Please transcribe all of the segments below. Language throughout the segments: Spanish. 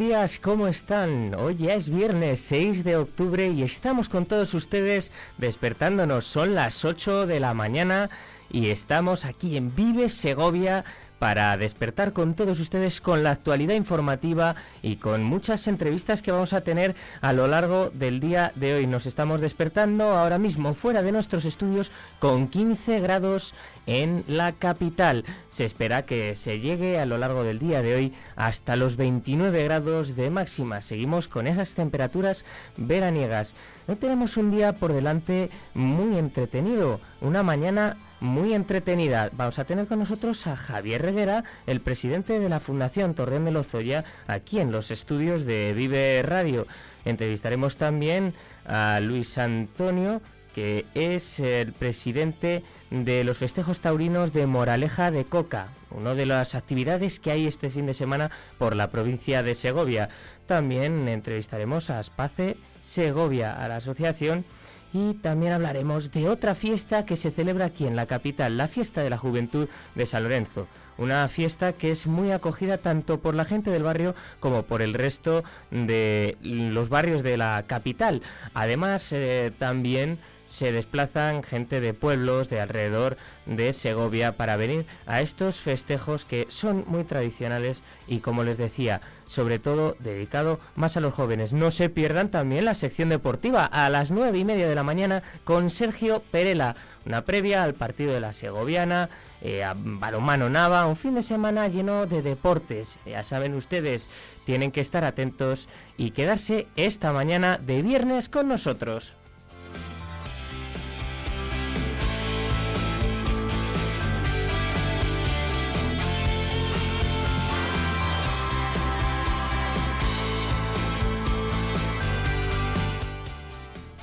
Días, ¿cómo están? Hoy ya es viernes 6 de octubre y estamos con todos ustedes despertándonos. Son las 8 de la mañana y estamos aquí en Vive Segovia para despertar con todos ustedes con la actualidad informativa y con muchas entrevistas que vamos a tener a lo largo del día de hoy. Nos estamos despertando ahora mismo fuera de nuestros estudios con 15 grados en la capital. Se espera que se llegue a lo largo del día de hoy hasta los 29 grados de máxima. Seguimos con esas temperaturas veraniegas. Hoy tenemos un día por delante muy entretenido, una mañana muy entretenida. Vamos a tener con nosotros a Javier Reguera, el presidente de la Fundación Torreón de Lozoya, aquí en los estudios de Vive Radio. Entrevistaremos también a Luis Antonio, que es el presidente de los festejos taurinos de Moraleja de Coca, una de las actividades que hay este fin de semana por la provincia de Segovia. También entrevistaremos a Space Segovia, a la asociación y también hablaremos de otra fiesta que se celebra aquí en la capital, la fiesta de la juventud de San Lorenzo. Una fiesta que es muy acogida tanto por la gente del barrio como por el resto de los barrios de la capital. Además, eh, también se desplazan gente de pueblos de alrededor de Segovia para venir a estos festejos que son muy tradicionales y como les decía, sobre todo dedicado más a los jóvenes. No se pierdan también la sección deportiva a las nueve y media de la mañana con Sergio Perela, una previa al partido de la Segoviana, eh, a Balomano Nava, un fin de semana lleno de deportes. Ya saben ustedes, tienen que estar atentos y quedarse esta mañana de viernes con nosotros.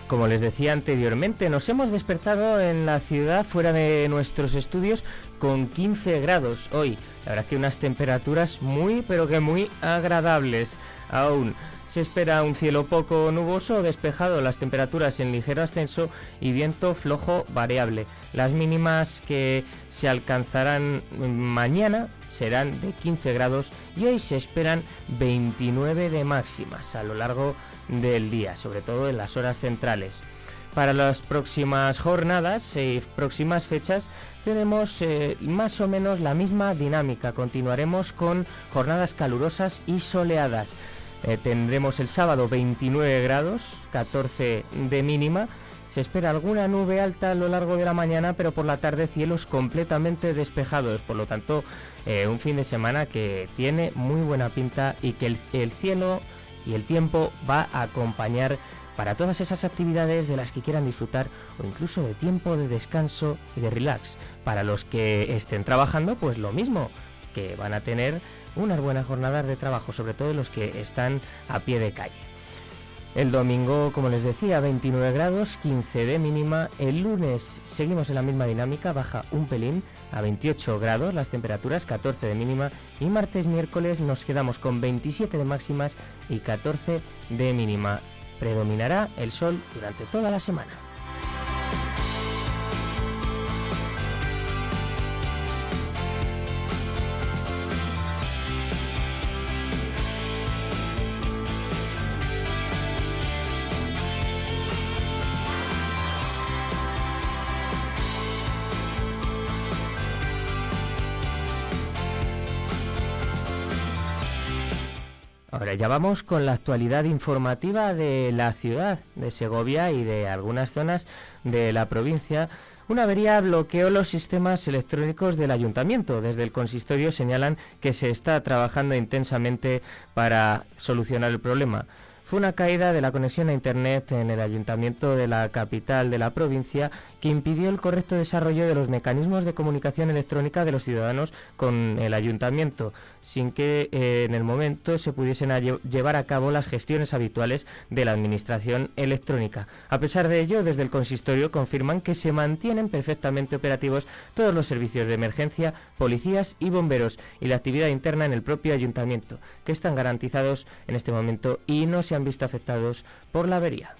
Como les decía anteriormente, nos hemos despertado en la ciudad fuera de nuestros estudios con 15 grados hoy. La verdad que unas temperaturas muy pero que muy agradables. Aún se espera un cielo poco nuboso o despejado, las temperaturas en ligero ascenso y viento flojo variable. Las mínimas que se alcanzarán mañana serán de 15 grados y hoy se esperan 29 de máximas a lo largo del día, sobre todo en las horas centrales. Para las próximas jornadas y próximas fechas tenemos eh, más o menos la misma dinámica. Continuaremos con jornadas calurosas y soleadas. Eh, tendremos el sábado 29 grados, 14 de mínima. Se espera alguna nube alta a lo largo de la mañana, pero por la tarde cielos completamente despejados. Por lo tanto, eh, un fin de semana que tiene muy buena pinta y que el cielo y el tiempo va a acompañar para todas esas actividades de las que quieran disfrutar o incluso de tiempo de descanso y de relax. Para los que estén trabajando, pues lo mismo, que van a tener unas buenas jornadas de trabajo, sobre todo los que están a pie de calle. El domingo, como les decía, 29 grados, 15 de mínima. El lunes seguimos en la misma dinámica, baja un pelín a 28 grados las temperaturas, 14 de mínima. Y martes, miércoles nos quedamos con 27 de máximas y 14 de mínima. Predominará el sol durante toda la semana. Ya vamos con la actualidad informativa de la ciudad de Segovia y de algunas zonas de la provincia. Una avería bloqueó los sistemas electrónicos del ayuntamiento. Desde el consistorio señalan que se está trabajando intensamente para solucionar el problema fue una caída de la conexión a Internet en el ayuntamiento de la capital de la provincia que impidió el correcto desarrollo de los mecanismos de comunicación electrónica de los ciudadanos con el ayuntamiento, sin que eh, en el momento se pudiesen llevar a cabo las gestiones habituales de la administración electrónica. A pesar de ello, desde el consistorio confirman que se mantienen perfectamente operativos todos los servicios de emergencia, policías y bomberos y la actividad interna en el propio ayuntamiento, que están garantizados en este momento y no se han visto afectados por la avería.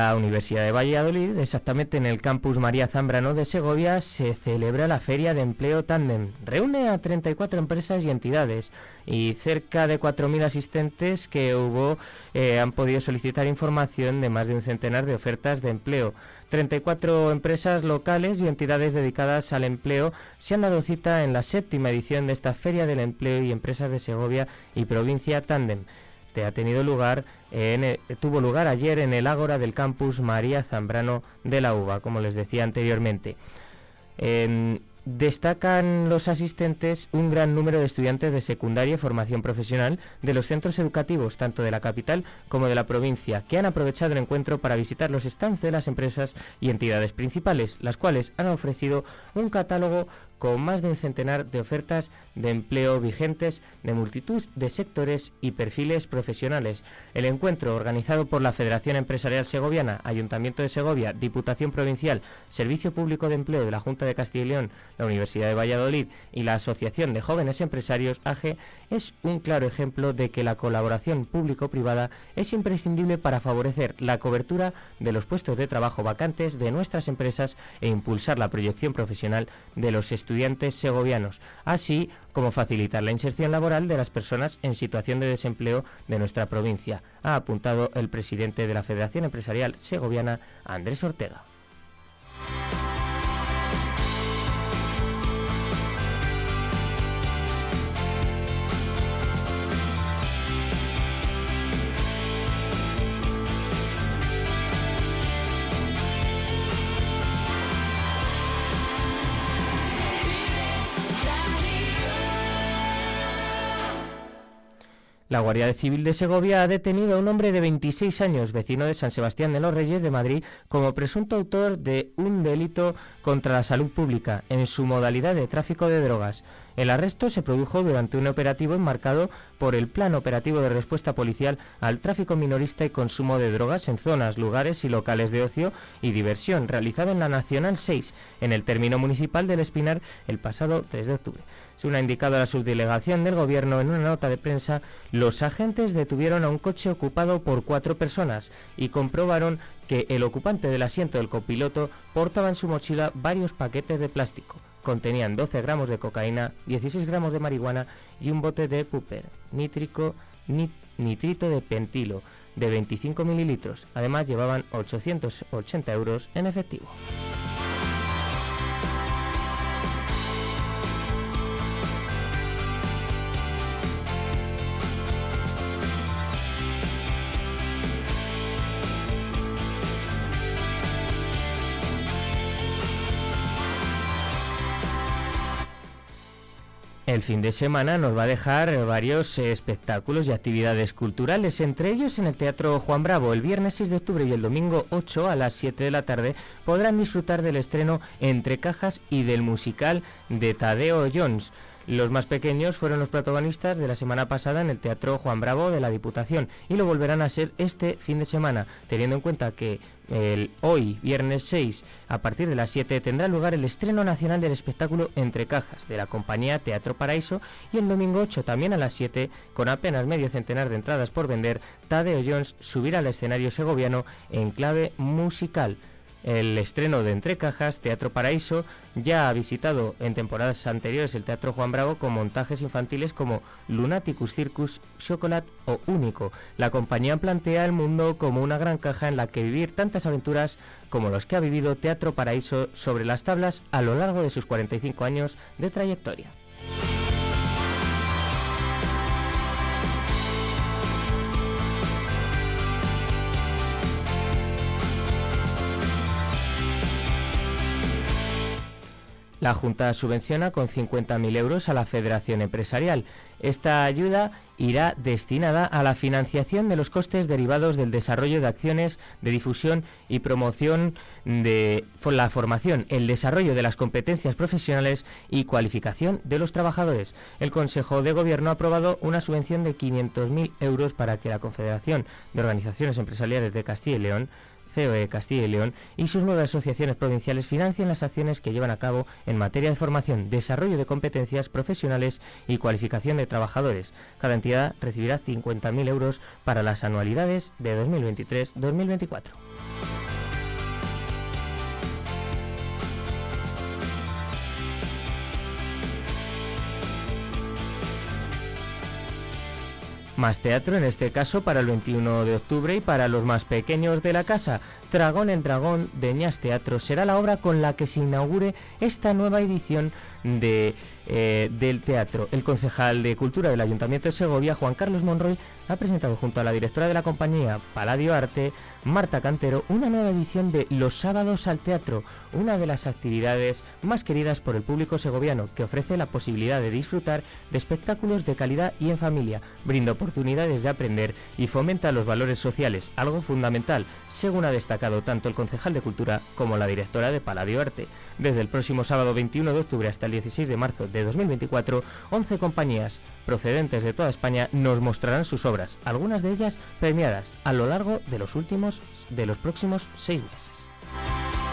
La Universidad de Valladolid, exactamente en el campus María Zambrano de Segovia, se celebra la Feria de Empleo Tandem. Reúne a 34 empresas y entidades y cerca de 4.000 asistentes que hubo eh, han podido solicitar información de más de un centenar de ofertas de empleo. 34 empresas locales y entidades dedicadas al empleo se han dado cita en la séptima edición de esta Feria del Empleo y Empresas de Segovia y Provincia Tandem ha tenido lugar tuvo lugar ayer en el Ágora del campus María Zambrano de la UBA, como les decía anteriormente. destacan los asistentes un gran número de estudiantes de secundaria y formación profesional de los centros educativos, tanto de la capital como de la provincia, que han aprovechado el encuentro para visitar los stands de las empresas y entidades principales, las cuales han ofrecido un catálogo con más de un centenar de ofertas de empleo vigentes de multitud de sectores y perfiles profesionales. El encuentro, organizado por la Federación Empresarial Segoviana, Ayuntamiento de Segovia, Diputación Provincial, Servicio Público de Empleo de la Junta de Castilla y León, la Universidad de Valladolid y la Asociación de Jóvenes Empresarios, AGE, es un claro ejemplo de que la colaboración público-privada es imprescindible para favorecer la cobertura de los puestos de trabajo vacantes de nuestras empresas e impulsar la proyección profesional de los estudiantes estudiantes segovianos, así como facilitar la inserción laboral de las personas en situación de desempleo de nuestra provincia, ha apuntado el presidente de la Federación Empresarial Segoviana, Andrés Ortega. La Guardia Civil de Segovia ha detenido a un hombre de 26 años, vecino de San Sebastián de los Reyes de Madrid, como presunto autor de un delito contra la salud pública en su modalidad de tráfico de drogas. El arresto se produjo durante un operativo enmarcado por el Plan Operativo de Respuesta Policial al Tráfico Minorista y Consumo de Drogas en zonas, lugares y locales de ocio y diversión, realizado en la Nacional 6, en el término municipal del Espinar, el pasado 3 de octubre. Según ha indicado la subdelegación del Gobierno en una nota de prensa, los agentes detuvieron a un coche ocupado por cuatro personas y comprobaron que el ocupante del asiento del copiloto portaba en su mochila varios paquetes de plástico. Contenían 12 gramos de cocaína, 16 gramos de marihuana y un bote de puper, nítrico, nitrito de pentilo, de 25 mililitros. Además llevaban 880 euros en efectivo. El fin de semana nos va a dejar varios espectáculos y actividades culturales, entre ellos en el Teatro Juan Bravo. El viernes 6 de octubre y el domingo 8 a las 7 de la tarde podrán disfrutar del estreno Entre Cajas y del musical de Tadeo Jones. Los más pequeños fueron los protagonistas de la semana pasada en el Teatro Juan Bravo de la Diputación y lo volverán a ser este fin de semana, teniendo en cuenta que el hoy, viernes 6, a partir de las 7, tendrá lugar el estreno nacional del espectáculo Entre Cajas de la compañía Teatro Paraíso y el domingo 8 también a las 7, con apenas medio centenar de entradas por vender, Tadeo Jones subirá al escenario segoviano en clave musical. El estreno de Entre Cajas, Teatro Paraíso, ya ha visitado en temporadas anteriores el Teatro Juan Bravo con montajes infantiles como Lunaticus Circus, Chocolate o Único. La compañía plantea el mundo como una gran caja en la que vivir tantas aventuras como los que ha vivido Teatro Paraíso sobre las tablas a lo largo de sus 45 años de trayectoria. La Junta subvenciona con 50.000 euros a la Federación Empresarial. Esta ayuda irá destinada a la financiación de los costes derivados del desarrollo de acciones de difusión y promoción de la formación, el desarrollo de las competencias profesionales y cualificación de los trabajadores. El Consejo de Gobierno ha aprobado una subvención de 500.000 euros para que la Confederación de Organizaciones Empresariales de Castilla y León COE Castilla y León y sus nueve asociaciones provinciales financian las acciones que llevan a cabo en materia de formación, desarrollo de competencias profesionales y cualificación de trabajadores. Cada entidad recibirá 50.000 euros para las anualidades de 2023-2024. Más teatro, en este caso para el 21 de octubre y para los más pequeños de la casa. Dragón en Dragón de Ñas Teatro será la obra con la que se inaugure esta nueva edición de, eh, del teatro. El concejal de Cultura del Ayuntamiento de Segovia, Juan Carlos Monroy, ha presentado junto a la directora de la compañía Paladio Arte, Marta Cantero, una nueva edición de Los sábados al teatro, una de las actividades más queridas por el público segoviano, que ofrece la posibilidad de disfrutar de espectáculos de calidad y en familia, brinda oportunidades de aprender y fomenta los valores sociales, algo fundamental, según ha destacado tanto el concejal de Cultura como la directora de Paladio Arte. Desde el próximo sábado 21 de octubre hasta el 16 de marzo de 2024, 11 compañías procedentes de toda España nos mostrarán sus obras, algunas de ellas premiadas a lo largo de los últimos de los próximos seis meses.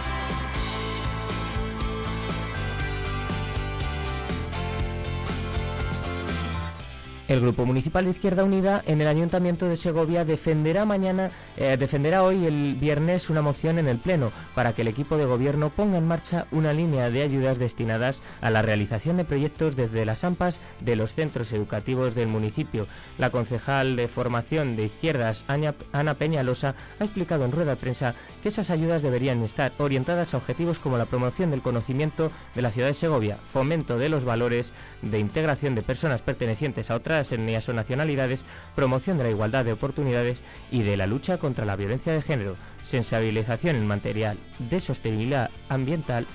El Grupo Municipal de Izquierda Unida en el Ayuntamiento de Segovia defenderá mañana, eh, defenderá hoy el viernes una moción en el Pleno para que el equipo de gobierno ponga en marcha una línea de ayudas destinadas a la realización de proyectos desde las AMPAs de los centros educativos del municipio. La concejal de formación de izquierdas, Ana Peñalosa, ha explicado en rueda de prensa que esas ayudas deberían estar orientadas a objetivos como la promoción del conocimiento de la ciudad de Segovia, fomento de los valores de integración de personas pertenecientes a otras etnias o nacionalidades, promoción de la igualdad de oportunidades y de la lucha contra la violencia de género, sensibilización en material de sostenibilidad ambiental,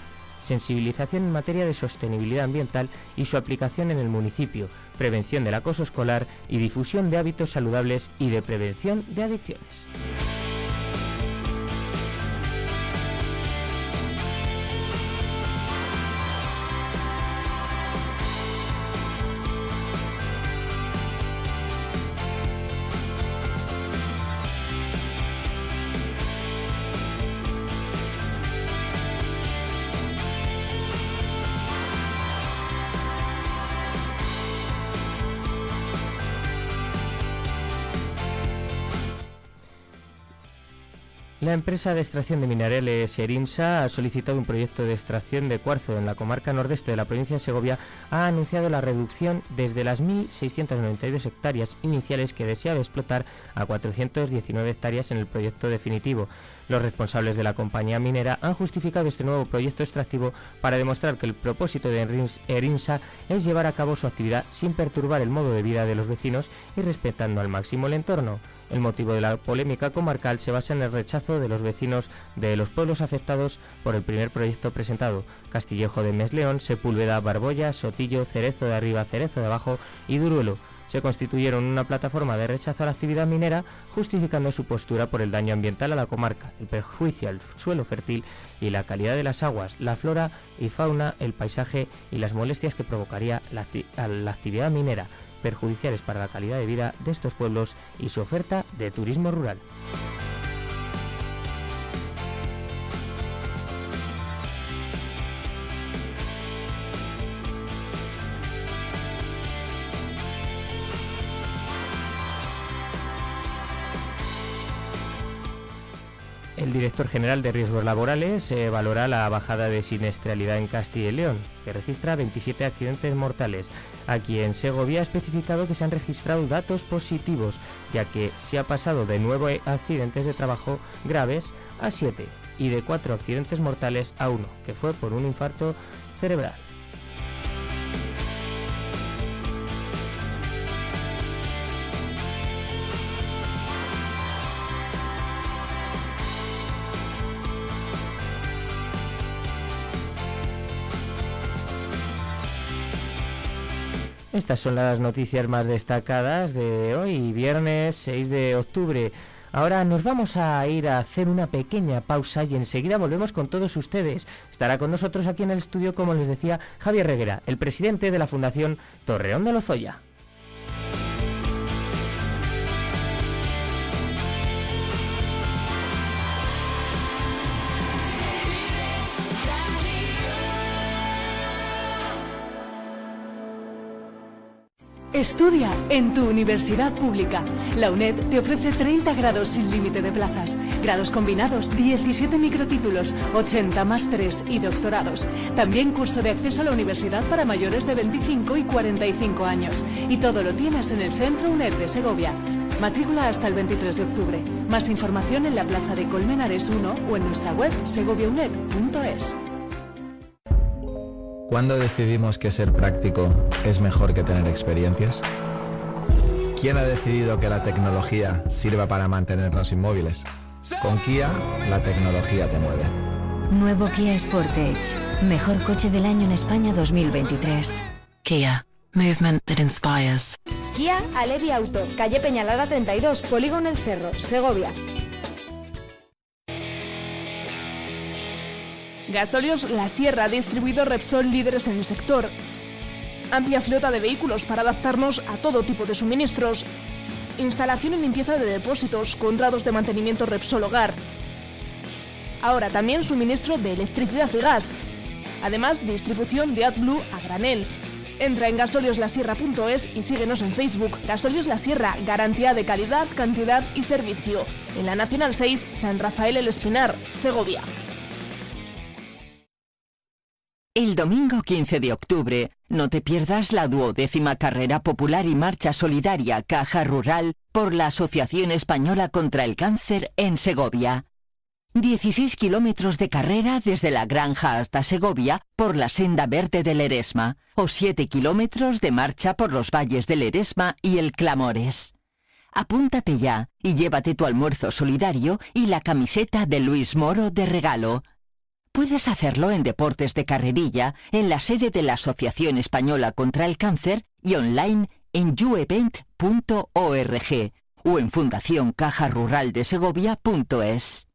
sensibilización en materia de sostenibilidad ambiental y su aplicación en el municipio, prevención del acoso escolar y difusión de hábitos saludables y de prevención de adicciones. La empresa de extracción de minerales Erinsa ha solicitado un proyecto de extracción de cuarzo en la comarca nordeste de la provincia de Segovia. Ha anunciado la reducción desde las 1.692 hectáreas iniciales que deseaba explotar a 419 hectáreas en el proyecto definitivo. Los responsables de la compañía minera han justificado este nuevo proyecto extractivo para demostrar que el propósito de Erinsa es llevar a cabo su actividad sin perturbar el modo de vida de los vecinos y respetando al máximo el entorno. El motivo de la polémica comarcal se basa en el rechazo de los vecinos de los pueblos afectados por el primer proyecto presentado, Castillejo de Mesleón, Sepúlveda, Barbolla, Sotillo, Cerezo de Arriba, Cerezo de Abajo y Duruelo. Se constituyeron una plataforma de rechazo a la actividad minera, justificando su postura por el daño ambiental a la comarca, el perjuicio al suelo fértil y la calidad de las aguas, la flora y fauna, el paisaje y las molestias que provocaría la actividad minera perjudiciales para la calidad de vida de estos pueblos y su oferta de turismo rural. El director general de Riesgos Laborales eh, valora la bajada de siniestralidad en Castilla y León, que registra 27 accidentes mortales. Aquí en Segovia ha especificado que se han registrado datos positivos, ya que se ha pasado de 9 accidentes de trabajo graves a 7 y de 4 accidentes mortales a 1, que fue por un infarto cerebral. Estas son las noticias más destacadas de hoy, viernes 6 de octubre. Ahora nos vamos a ir a hacer una pequeña pausa y enseguida volvemos con todos ustedes. Estará con nosotros aquí en el estudio, como les decía, Javier Reguera, el presidente de la Fundación Torreón de Lozoya. Estudia en tu universidad pública. La UNED te ofrece 30 grados sin límite de plazas, grados combinados, 17 microtítulos, 80 másteres y doctorados. También curso de acceso a la universidad para mayores de 25 y 45 años. Y todo lo tienes en el Centro UNED de Segovia. Matrícula hasta el 23 de octubre. Más información en la Plaza de Colmenares 1 o en nuestra web segoviaunet.es. ¿Cuándo decidimos que ser práctico es mejor que tener experiencias? ¿Quién ha decidido que la tecnología sirva para mantenernos inmóviles? Con Kia, la tecnología te mueve. Nuevo Kia Sportage. Mejor coche del año en España 2023. Kia. Movement that inspires. Kia Alevi Auto. Calle Peñalara 32. Polígono El Cerro. Segovia. Gasolios La Sierra, distribuido Repsol líderes en el sector. Amplia flota de vehículos para adaptarnos a todo tipo de suministros. Instalación y limpieza de depósitos, contratos de mantenimiento Repsol Hogar. Ahora también suministro de electricidad y gas. Además, distribución de AdBlue a granel. Entra en gasolioslasierra.es y síguenos en Facebook. Gasolios La Sierra, garantía de calidad, cantidad y servicio. En la Nacional 6, San Rafael El Espinar, Segovia. El domingo 15 de octubre, no te pierdas la duodécima carrera popular y marcha solidaria Caja Rural por la Asociación Española contra el Cáncer en Segovia. 16 kilómetros de carrera desde la granja hasta Segovia por la senda verde del Eresma o 7 kilómetros de marcha por los valles del Eresma y el Clamores. Apúntate ya y llévate tu almuerzo solidario y la camiseta de Luis Moro de regalo. Puedes hacerlo en Deportes de Carrerilla, en la sede de la Asociación Española contra el Cáncer y online en youevent.org o en fundacioncajaruraldesegovia.es.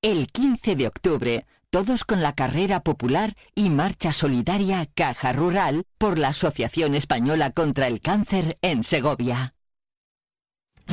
El 15 de octubre, todos con la carrera popular y marcha solidaria Caja Rural por la Asociación Española contra el Cáncer en Segovia.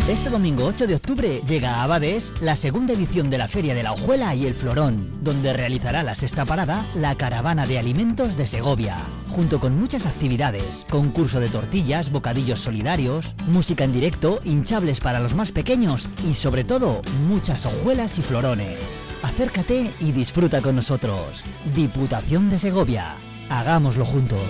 Este domingo 8 de octubre llega a Abades la segunda edición de la Feria de la Hojuela y el Florón, donde realizará la sexta parada la Caravana de Alimentos de Segovia, junto con muchas actividades, concurso de tortillas, bocadillos solidarios, música en directo, hinchables para los más pequeños y sobre todo muchas hojuelas y florones. Acércate y disfruta con nosotros. Diputación de Segovia. Hagámoslo juntos.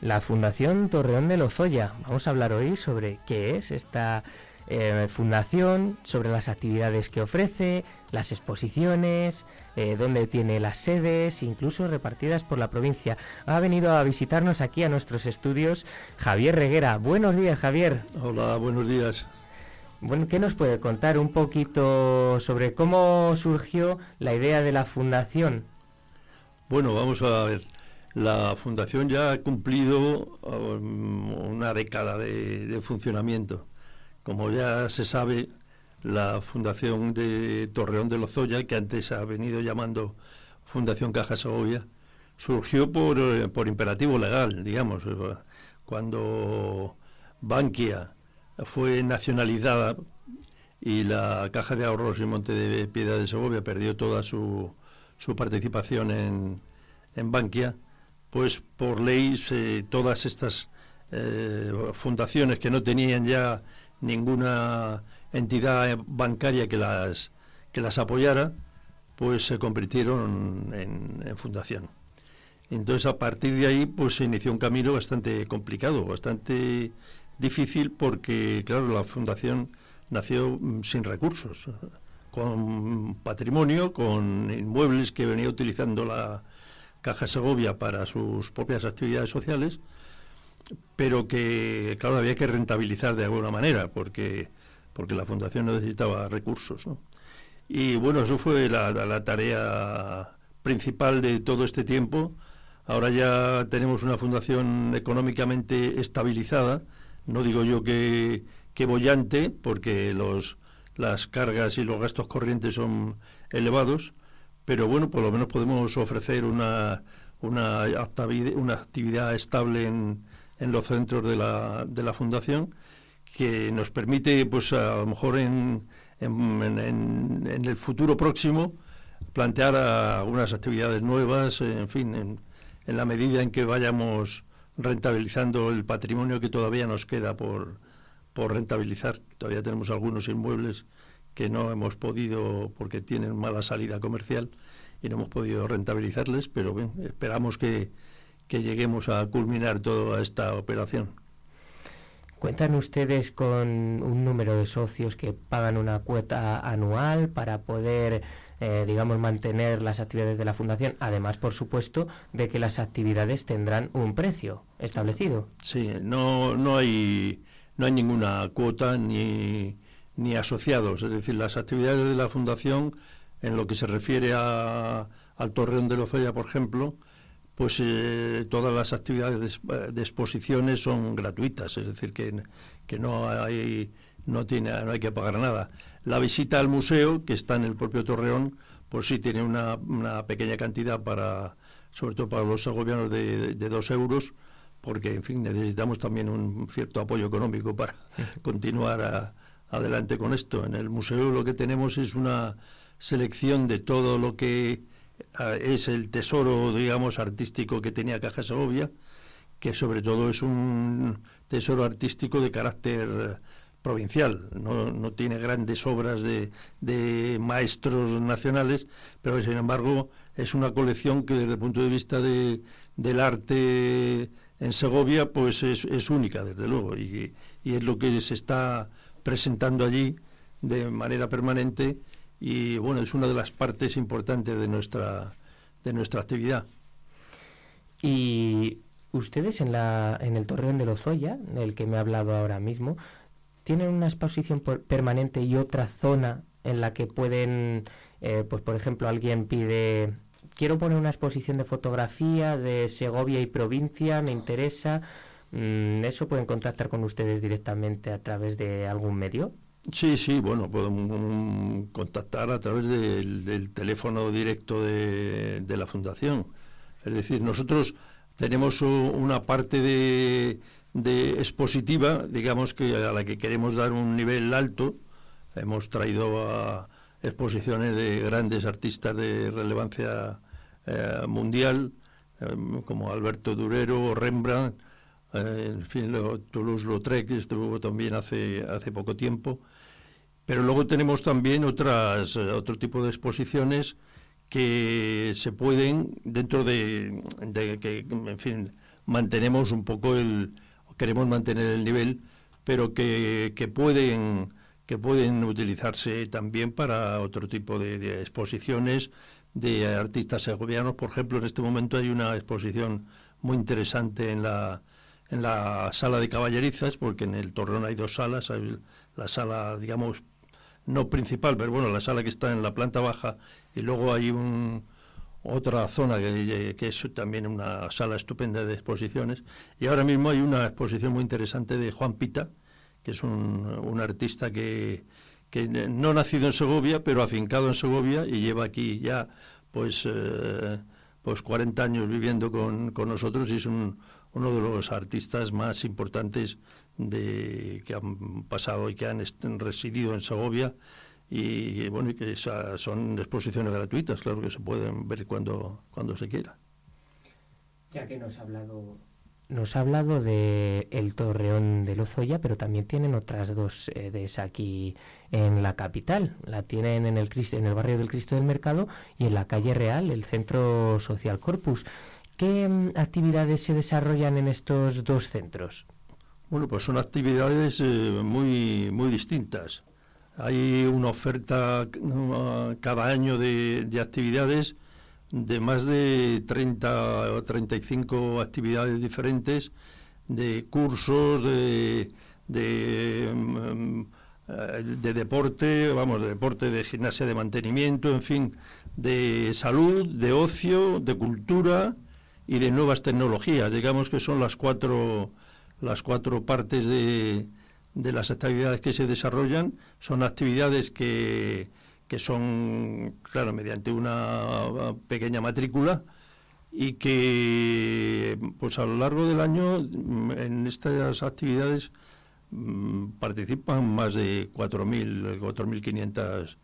La Fundación Torreón de Lozoya. Vamos a hablar hoy sobre qué es esta eh, fundación, sobre las actividades que ofrece, las exposiciones, eh, dónde tiene las sedes, incluso repartidas por la provincia. Ha venido a visitarnos aquí a nuestros estudios Javier Reguera. Buenos días, Javier. Hola, buenos días. Bueno, ¿qué nos puede contar un poquito sobre cómo surgió la idea de la fundación? Bueno, vamos a ver. La fundación ya ha cumplido um, una década de, funcionamiento. Como ya se sabe, la Fundación de Torreón de Lozoya, que antes ha venido llamando Fundación Caja Segovia, surgió por, eh, por imperativo legal, digamos. Cuando Bankia fue nacionalizada y la Caja de Ahorros y Monte de Piedad de Segovia perdió toda su, su participación en, en Bankia, pues por ley todas estas eh, fundaciones que no tenían ya ninguna entidad bancaria que las, que las apoyara, pues se convirtieron en, fundación. Entonces a partir de ahí pues se inició un camino bastante complicado, bastante difícil porque claro, la fundación nació mm, sin recursos, con patrimonio, con inmuebles que venía utilizando la Caja Segovia para sus propias actividades sociales pero que, claro, había que rentabilizar de alguna manera, porque, porque la fundación necesitaba recursos. ¿no? Y bueno, eso fue la, la, tarea principal de todo este tiempo. Ahora ya tenemos una fundación económicamente estabilizada, no digo yo que, que bollante, porque los, las cargas y los gastos corrientes son elevados, pero bueno, por lo menos podemos ofrecer una, una, una actividad estable en, en los centros de la, de la fundación que nos permite, pues a lo mejor en, en, en, el futuro próximo, plantear algunas actividades nuevas, en fin, en, en, la medida en que vayamos rentabilizando el patrimonio que todavía nos queda por, por rentabilizar. Todavía tenemos algunos inmuebles que no hemos podido, porque tienen mala salida comercial, y no hemos podido rentabilizarles, pero bien, esperamos que, que lleguemos a culminar toda esta operación. ¿Cuentan ustedes con un número de socios que pagan una cuota anual para poder, eh, digamos, mantener las actividades de la Fundación? Además, por supuesto, de que las actividades tendrán un precio establecido. Sí, no, no, hay, no hay ninguna cuota ni, ni asociados. Es decir, las actividades de la Fundación, en lo que se refiere a, al Torreón de Lozoya, por ejemplo, pues eh, todas las actividades de, exposiciones son gratuitas, es decir, que, que no, hay, no, tiene, no hay que pagar nada. La visita al museo, que está en el propio Torreón, pues sí tiene una, una pequeña cantidad para, sobre todo para los gobiernos de, de, dos euros, porque, en fin, necesitamos también un cierto apoyo económico para continuar adelante con esto. En el museo lo que tenemos es una selección de todo lo que es el tesoro, digamos, artístico que tenía Caja Segovia, que sobre todo es un tesoro artístico de carácter provincial, no, no tiene grandes obras de, de, maestros nacionales, pero sin embargo es una colección que desde el punto de vista de, del arte en Segovia pues es, es única, desde luego, y, y, es lo que se está presentando allí de manera permanente y bueno, es una de las partes importantes de nuestra, de nuestra actividad. Y ustedes en, la, en el Torreón de Lozoya, del que me ha hablado ahora mismo, ¿tienen una exposición permanente y otra zona en la que pueden, eh, pues por ejemplo, alguien pide, quiero poner una exposición de fotografía de Segovia y provincia, me interesa, mm, ¿eso pueden contactar con ustedes directamente a través de algún medio? Sí, sí, bueno, podemos contactar a través del, teléfono directo de, la Fundación. Es decir, nosotros tenemos una parte de, expositiva, digamos que a la que queremos dar un nivel alto, hemos traído a exposiciones de grandes artistas de relevancia eh, mundial, em, como Alberto Durero o Rembrandt, eh, en fin, Toulouse-Lautrec, que estuvo también hace, hace poco tiempo. Pero luego tenemos también otras, eh, otro tipo de exposiciones que se pueden, dentro de, de, que, en fin, mantenemos un poco el, queremos mantener el nivel, pero que, que pueden que pueden utilizarse también para otro tipo de, exposiciones de artistas segovianos. Por ejemplo, en este momento hay una exposición muy interesante en la, en la sala de caballerizas, porque en el Torreón hay dos salas, la sala, digamos, no principal, pero bueno, la sala que está en la planta baja, y luego hay un, otra zona que, que, es también una sala estupenda de exposiciones. Y ahora mismo hay una exposición muy interesante de Juan Pita, que es un, artista que, no nacido en Segovia, pero afincado en Segovia y lleva aquí ya pues, eh, pues 40 años viviendo con, nosotros y es uno de los artistas más importantes de, que han pasado y que han residido en Segovia y, bueno y que son exposiciones gratuitas, claro que se pueden ver cuando, cuando se quiera. Ya que nos ha hablado nos ha hablado de el Torreón de Lozoya, pero también tienen otras dos sedes aquí en la capital. La tienen en el, en el barrio del Cristo del Mercado y en la calle Real, el Centro Social Corpus. ¿Qué mm, actividades se desarrollan en estos dos centros? Bueno, pues son actividades eh, muy, muy distintas. Hay una oferta cada año de, de actividades de más de 30 o 35 actividades diferentes, de cursos, de, de, mm, eh, de, deporte, vamos, de deporte, de gimnasia de mantenimiento, en fin, de salud, de ocio, de cultura y de nuevas tecnologías. Digamos que son las cuatro, las cuatro partes de, de las actividades que se desarrollan. Son actividades que que son, claro, mediante una pequeña matrícula y que, pues a lo largo del año, en estas actividades mm, participan más de 4.000, 4.500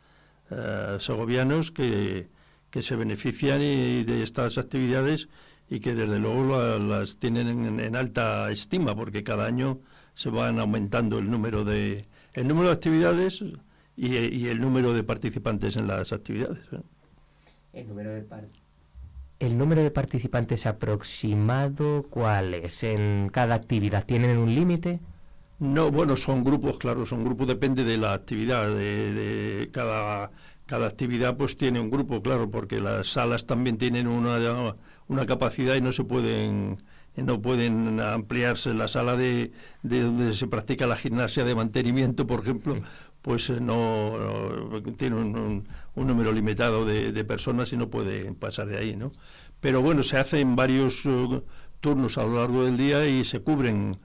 eh, segovianos que, que, se benefician de estas actividades y que desde luego las tienen en, alta estima porque cada año se van aumentando el número de el número de actividades y, el número de participantes en las actividades. ¿eh? El número de participantes aproximado, ¿cuál es en cada actividad? ¿Tienen un límite? No, bueno, son grupos, claro, son grupos, depende de la actividad, de, cada, cada actividad pues tiene un grupo, claro, porque las salas también tienen una, una capacidad y no se pueden no pueden ampliarse la sala de, de, donde se practica la gimnasia de mantenimiento, por ejemplo, pues eh, no, tiene un, número limitado de, personas y no puede pasar de ahí, ¿no? Pero bueno, se hace en varios eh, turnos a lo largo del día y se cubren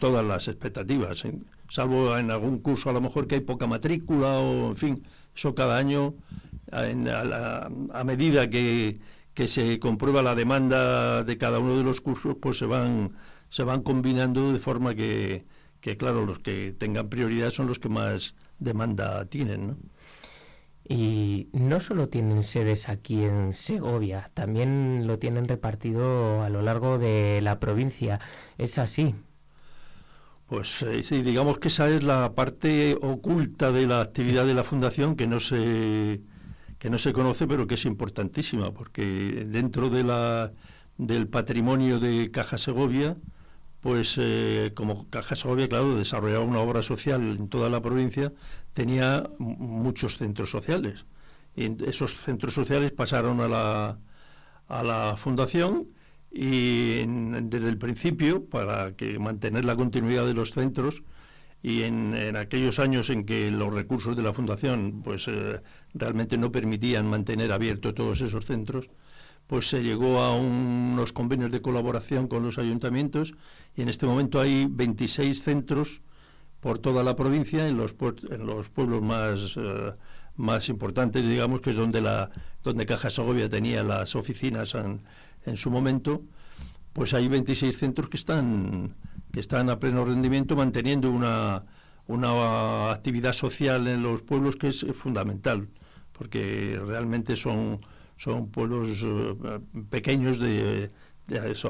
todas las expectativas, ¿eh? salvo en algún curso a lo mejor que hay poca matrícula o en fin, eso cada año a, medida que, que, se comprueba la demanda de cada uno de los cursos, pues se van, se van combinando de forma que, que claro, los que tengan prioridad son los que más demanda tienen, ¿no? Y no solo tienen sedes aquí en Segovia, también lo tienen repartido a lo largo de la provincia. ¿Es así? Pues eh, sí, digamos que esa es la parte oculta de la actividad de la fundación que no se que no se conoce, pero que es importantísima, porque dentro de la del patrimonio de Caja Segovia, pues eh, como Caja Segovia, claro, desarrollaba una obra social en toda la provincia, tenía muchos centros sociales. Y esos centros sociales pasaron a la, a la fundación y desde el principio, para que mantener la continuidad de los centros, y en, aquellos años en que los recursos de la fundación pues eh, realmente no permitían mantener abiertos todos esos centros, pues se llegó a unos convenios de colaboración con los ayuntamientos y en este momento hay 26 centros por toda la provincia en los, en los pueblos más, eh, más importantes, digamos, que es donde, la, donde Caja Segovia tenía las oficinas en, en su momento, pues hay 26 centros que están, que están a pleno rendimiento manteniendo una, una actividad social en los pueblos que es fundamental, porque realmente son, son pueblos eh, pequeños, de,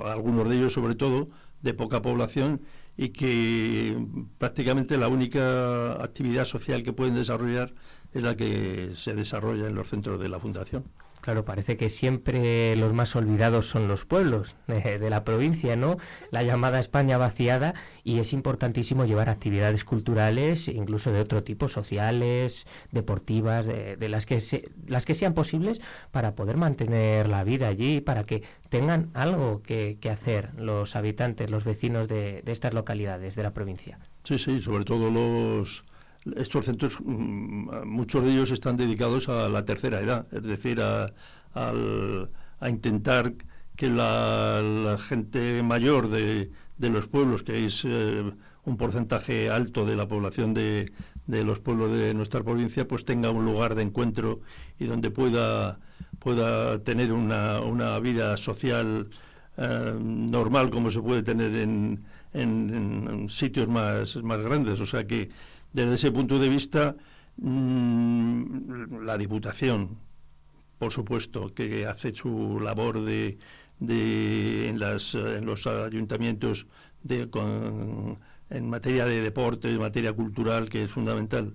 algunos de ellos sobre todo, de poca población y que prácticamente la única actividad social que pueden desarrollar es la que se desarrolla en los centros de la Fundación. Claro, parece que siempre los más olvidados son los pueblos de, la provincia, ¿no? La llamada España vaciada y es importantísimo llevar actividades culturales, incluso de otro tipo, sociales, deportivas, de, las, que las que sean posibles para poder mantener la vida allí, para que tengan algo que, hacer los habitantes, los vecinos de estas localidades de la provincia. Sí, sí, sobre todo los estos centros, mm, muchos de ellos están dedicados a la tercera edad, es decir, a, intentar que la, gente mayor de, los pueblos, que es eh, un porcentaje alto de la población de, los pueblos de nuestra provincia, pues tenga un lugar de encuentro y donde pueda, pueda tener una, vida social eh, normal como se puede tener en, en, sitios más, más grandes. O sea que desde ese punto de vista, mm, la Diputación, por supuesto, que hace su labor de, en, las, en, los ayuntamientos en materia de deporte, en materia cultural, que es fundamental,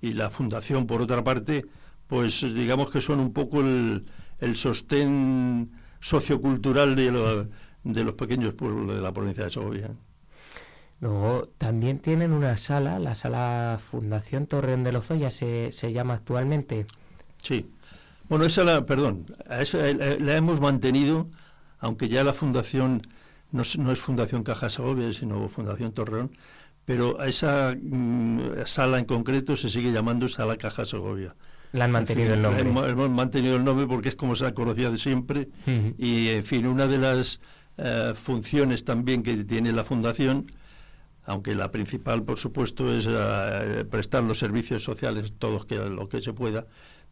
y la Fundación, por otra parte, pues digamos que son un poco el, el sostén sociocultural de, de los pequeños pueblos de la provincia de Segovia. Luego también tienen una sala, la sala Fundación Torreón de Lozoya se, se llama actualmente. Sí. Bueno, esa la, perdón, la, hemos mantenido, aunque ya la fundación no, es Fundación Caja Segovia, sino Fundación Torreón, pero a esa mm, sala en concreto se sigue llamando Sala Caja Segovia. La han mantenido el nombre. Hemos, mantenido el nombre porque es como se ha conocido de siempre. Y, en fin, una de las eh, funciones también que tiene la Fundación aunque la principal, por supuesto, es eh, prestar los servicios sociales, todos que, lo que se pueda,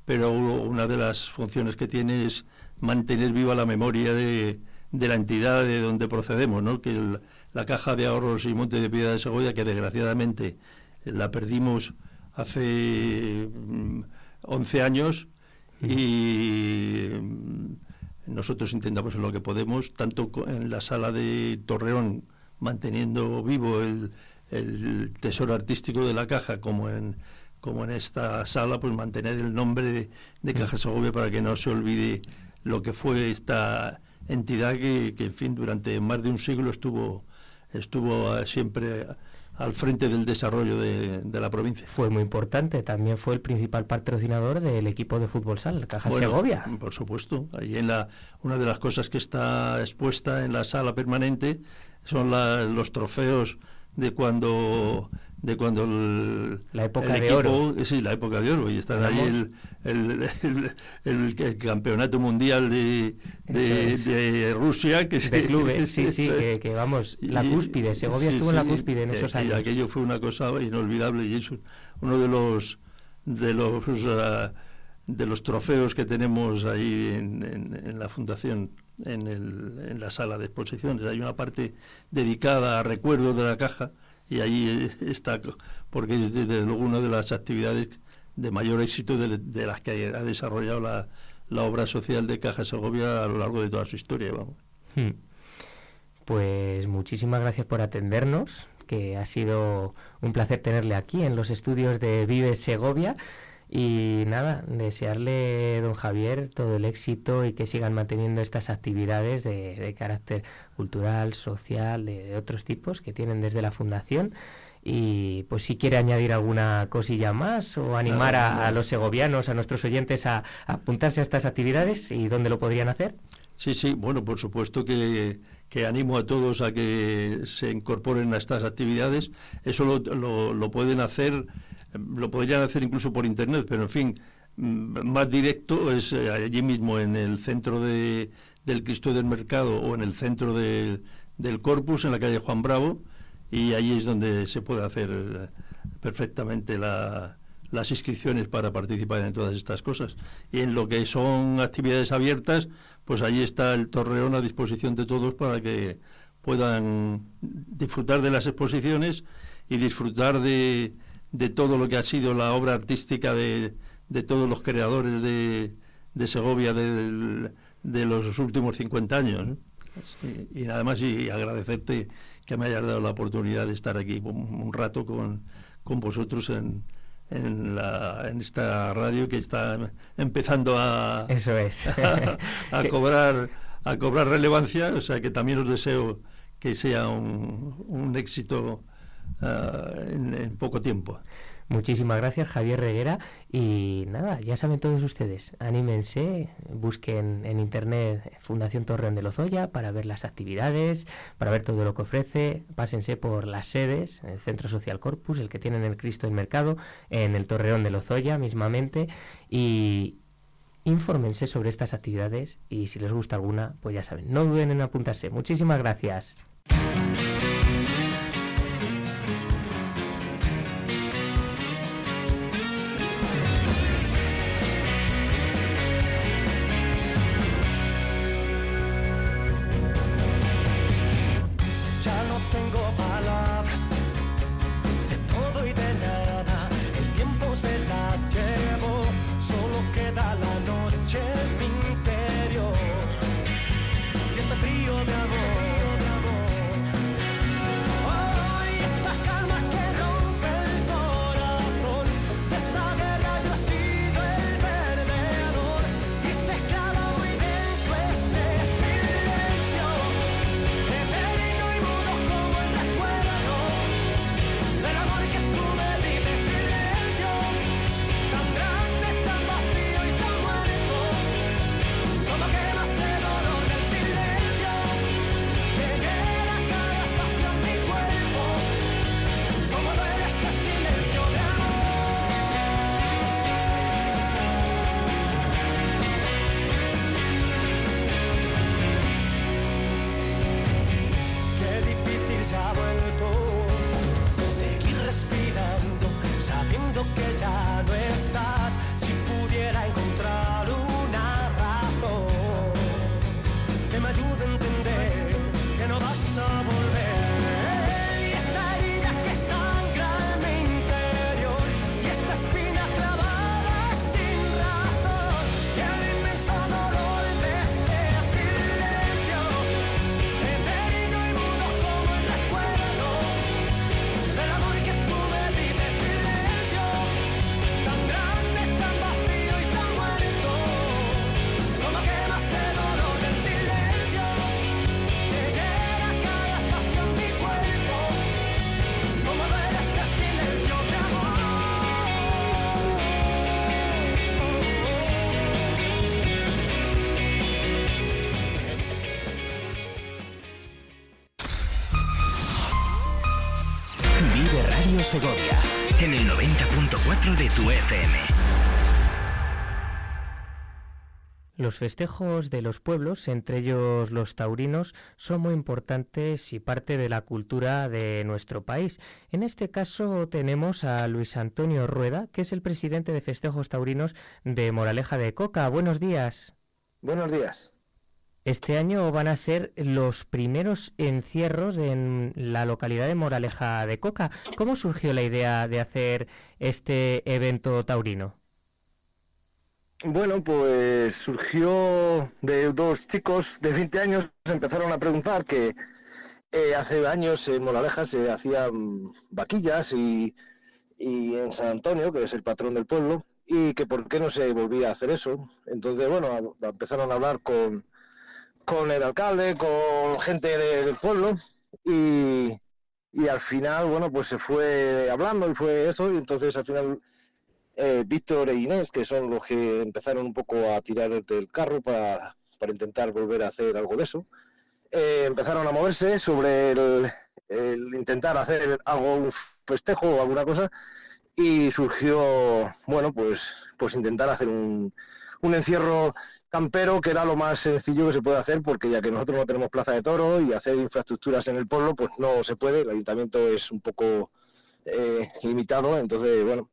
pero una de las funciones que tiene es mantener viva la memoria de, la entidad de donde procedemos, ¿no? que la Caja de Ahorros y Monte de Piedad de Segovia, que desgraciadamente la perdimos hace 11 mm, años y mm, nosotros intentamos en lo que podemos, tanto en la sala de Torreón manteniendo vivo el, tesoro artístico de la caja como en como en esta sala, pues mantener el nombre de, Caja Segovia para que no se olvide lo que fue esta entidad que, en fin, durante más de un siglo estuvo, estuvo eh, siempre al frente del desarrollo de, la provincia. Fue muy importante, también fue el principal patrocinador del equipo de fútbol sal, Caja Segovia. Por supuesto, ahí en la, una de las cosas que está expuesta en la sala permanente son los trofeos de cuando de cuando la época de oro. sí la época de oro y está ahí el, el, campeonato mundial de, de, Rusia que de clubes sí sí que, vamos la cúspide Segovia estuvo en la cúspide en esos años. y aquello fue una cosa inolvidable y es uno de los de los uh, de los trofeos que tenemos ahí en la fundación en, el, en la sala de exposiciones. Hay una parte dedicada a recuerdos de la caja y ahí está, porque es desde luego una de las actividades de mayor éxito de, las que ha desarrollado la, la, obra social de Caja Segovia a lo largo de toda su historia. Hmm. Pues muchísimas gracias por atendernos, que ha sido un placer tenerle aquí en los estudios de Vive Segovia. Y nada, desearle, don Javier, todo el éxito y que sigan manteniendo estas actividades de, carácter cultural, social, de, otros tipos que tienen desde la Fundación. Y pues si quiere añadir alguna cosilla más o animar a, los segovianos, a nuestros oyentes a, apuntarse a estas actividades y dónde lo podrían hacer. Sí, sí, bueno, por supuesto que, animo a todos a que se incorporen a estas actividades. Eso lo, lo pueden hacer lo podrían hacer incluso por internet, pero en fin, mm, más directo es eh, allí mismo en el centro de, del Cristo del Mercado o en el centro del Corpus, en la calle Juan Bravo, y allí es donde se puede hacer eh, perfectamente las inscripciones para participar en todas estas cosas. Y en lo que son actividades abiertas, pues allí está el torreón a disposición de todos para que puedan disfrutar de las exposiciones y disfrutar de, de todo lo que ha sido la obra artística de, de todos los creadores de, de Segovia de, de los últimos 50 años. y nada más y agradecerte que me hayas dado la oportunidad de estar aquí un, rato con, con vosotros en, en, la, en esta radio que está empezando a, Eso es. a, cobrar a cobrar relevancia, o sea que también os deseo que sea un, un éxito ah, en poco tiempo. Muchísimas gracias, Javier Reguera. Y nada, ya saben todos ustedes, anímense, busquen en internet Fundación Torreón de Lozoya para ver las actividades, para ver todo lo que ofrece. Pásense por las sedes, el Centro Social Corpus, el que tienen el Cristo del Mercado, en el Torreón de Lozoya mismamente. Y, infórmense sobre estas actividades y si les gusta alguna, pues ya saben, no duden en apuntarse. Muchísimas gracias. Segovia, en el 90.4 de tu FM. Los festejos de los pueblos, entre ellos los taurinos, son muy importantes y parte de la cultura de nuestro país. En este caso tenemos a Luis Antonio Rueda, que es el presidente de Festejos Taurinos de Moraleja de Coca. Buenos días. Buenos días. Este año van a ser los primeros encierros en la localidad de Moraleja de Coca. ¿Cómo surgió la idea de hacer este evento taurino? Bueno, pues surgió de dos chicos de 20 años, empezaron a preguntar que eh, hace años en Moraleja se hacían vaquillas y, y en San Antonio, que es el patrón del pueblo, y que por qué no se volvía a hacer eso. Entonces, bueno, empezaron a hablar con, con el alcalde, con gente del pueblo y, al final, bueno, pues se fue hablando y fue eso y entonces al final eh, Víctor e Inés, que son los que empezaron un poco a tirar del carro para, intentar volver a hacer algo de eso, eh, empezaron a moverse sobre el, intentar hacer algo, un festejo o alguna cosa y surgió, bueno, pues, pues intentar hacer un, un encierro campero, que era lo más sencillo que se puede hacer, porque ya que nosotros no tenemos plaza de toro y hacer infraestructuras en el pueblo, pues no se puede, el ayuntamiento es un poco eh, limitado, entonces, bueno,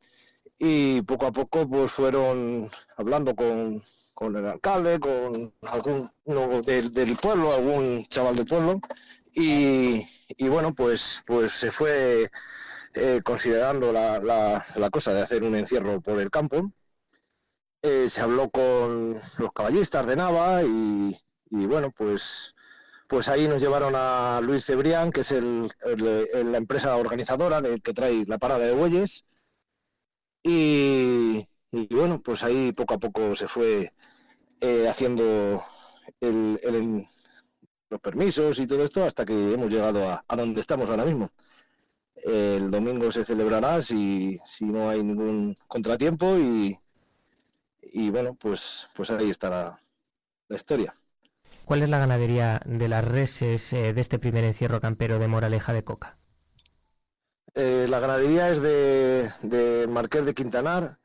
y poco a poco pues fueron hablando con, con el alcalde, con algún del, del pueblo, algún chaval del pueblo, Y, bueno, pues, pues se fue eh, considerando la, la, cosa de hacer un encierro por el campo. Eh, se habló con los caballistas de Nava y, bueno, pues, pues ahí nos llevaron a Luis Cebrián, que es el, la empresa organizadora que trae la parada de bueyes. Y, bueno, pues ahí poco a poco se fue eh, haciendo el, los permisos y todo esto hasta que hemos llegado a, donde estamos ahora mismo. El domingo se celebrará si, si no hay ningún contratiempo y, y bueno, pues, pues ahí estará la historia. ¿Cuál es la ganadería de las reses eh, de este primer encierro campero de Moraleja de Coca? Eh, la ganadería es de, de, Marqués de Quintanar,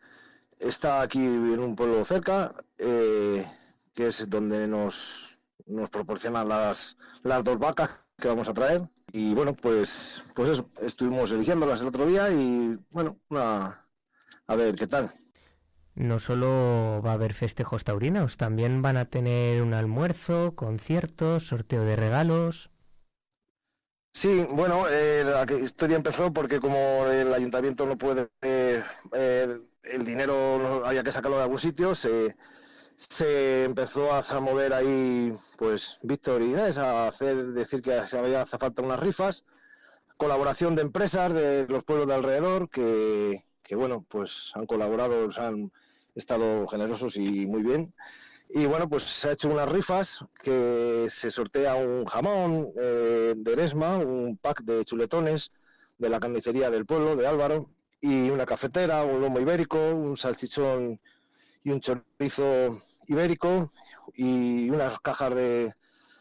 está aquí en un pueblo cerca, eh, que es donde nos, nos proporcionan las, las dos vacas que vamos a traer. Y bueno, pues, pues eso, estuvimos eligiéndolas el otro día y bueno, a ver qué tal no solo va a haber festejos taurinos, también van a tener un almuerzo, conciertos, sorteo de regalos. Sí, bueno, eh, la historia empezó porque como el ayuntamiento no puede, eh, el dinero había que sacarlo de algún sitio, se, se empezó a mover ahí, pues, Víctor y Inés, a hacer, decir que se había hace falta unas rifas, colaboración de empresas de los pueblos de alrededor que, que bueno, pues han colaborado, han estado generosos y muy bien. Y bueno, pues se ha hecho unas rifas que se sortea un jamón eh, de Eresma, un pack de chuletones de la carnicería del pueblo, de Álvaro, y una cafetera, un lomo ibérico, un salchichón y un chorizo ibérico y unas cajas de,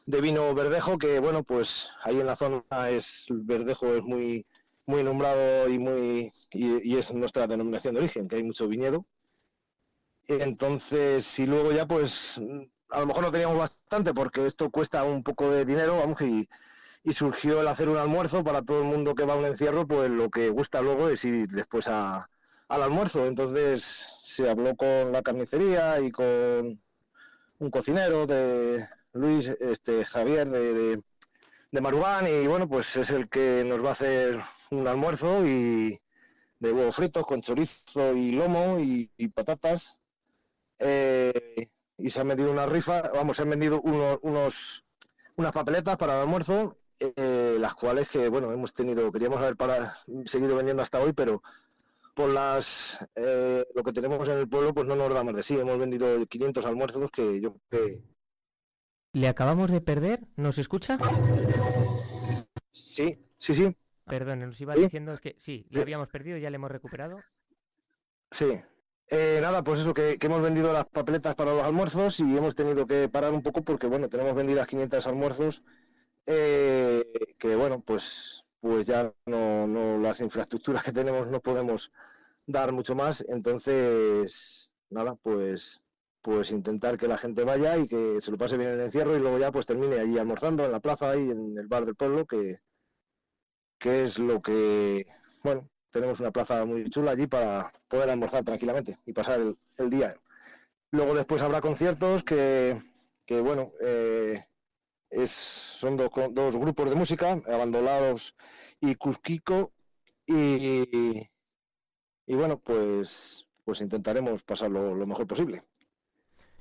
vino verdejo que bueno pues ahí en la zona es verdejo es muy muy nombrado y muy y, es nuestra denominación de origen, que hay mucho viñedo. Entonces, y luego ya pues a lo mejor no teníamos bastante porque esto cuesta un poco de dinero, vamos, y, surgió el hacer un almuerzo para todo el mundo que va a un encierro, pues lo que gusta luego es ir después a, al almuerzo. Entonces se habló con la carnicería y con un cocinero de Luis, este Javier de, de, de Marubán, y bueno, pues es el que nos va a hacer un almuerzo y de huevos fritos con chorizo y lomo y, patatas. Eh, y se han vendido una rifa, vamos, se han vendido unos, unas papeletas para el almuerzo, eh, las cuales que, bueno, hemos tenido, queríamos haber para, seguido vendiendo hasta hoy, pero por las eh, lo que tenemos en el pueblo, pues no nos damos de sí. Hemos vendido 500 almuerzos que yo creo ¿Le acabamos de perder? ¿Nos escucha? Sí, sí, sí. Perdón, nos iba diciendo que sí, lo habíamos perdido, ya le hemos recuperado. Sí. Eh, nada, pues eso, que, hemos vendido las papeletas para los almuerzos y hemos tenido que parar un poco porque, bueno, tenemos vendidas 500 almuerzos, eh, que, bueno, pues, pues ya no, no, las infraestructuras que tenemos no podemos dar mucho más. Entonces, nada, pues, pues intentar que la gente vaya y que se lo pase bien en el encierro y luego ya pues termine allí almorzando en la plaza ahí en el bar del pueblo, que, que es lo que, bueno, tenemos una plaza muy chula allí para poder almorzar tranquilamente y pasar el, día. Luego después habrá conciertos que, que bueno, eh, es, son dos, dos grupos de música, Abandonados y Cusquico, y, y bueno, pues, pues intentaremos pasarlo lo mejor posible.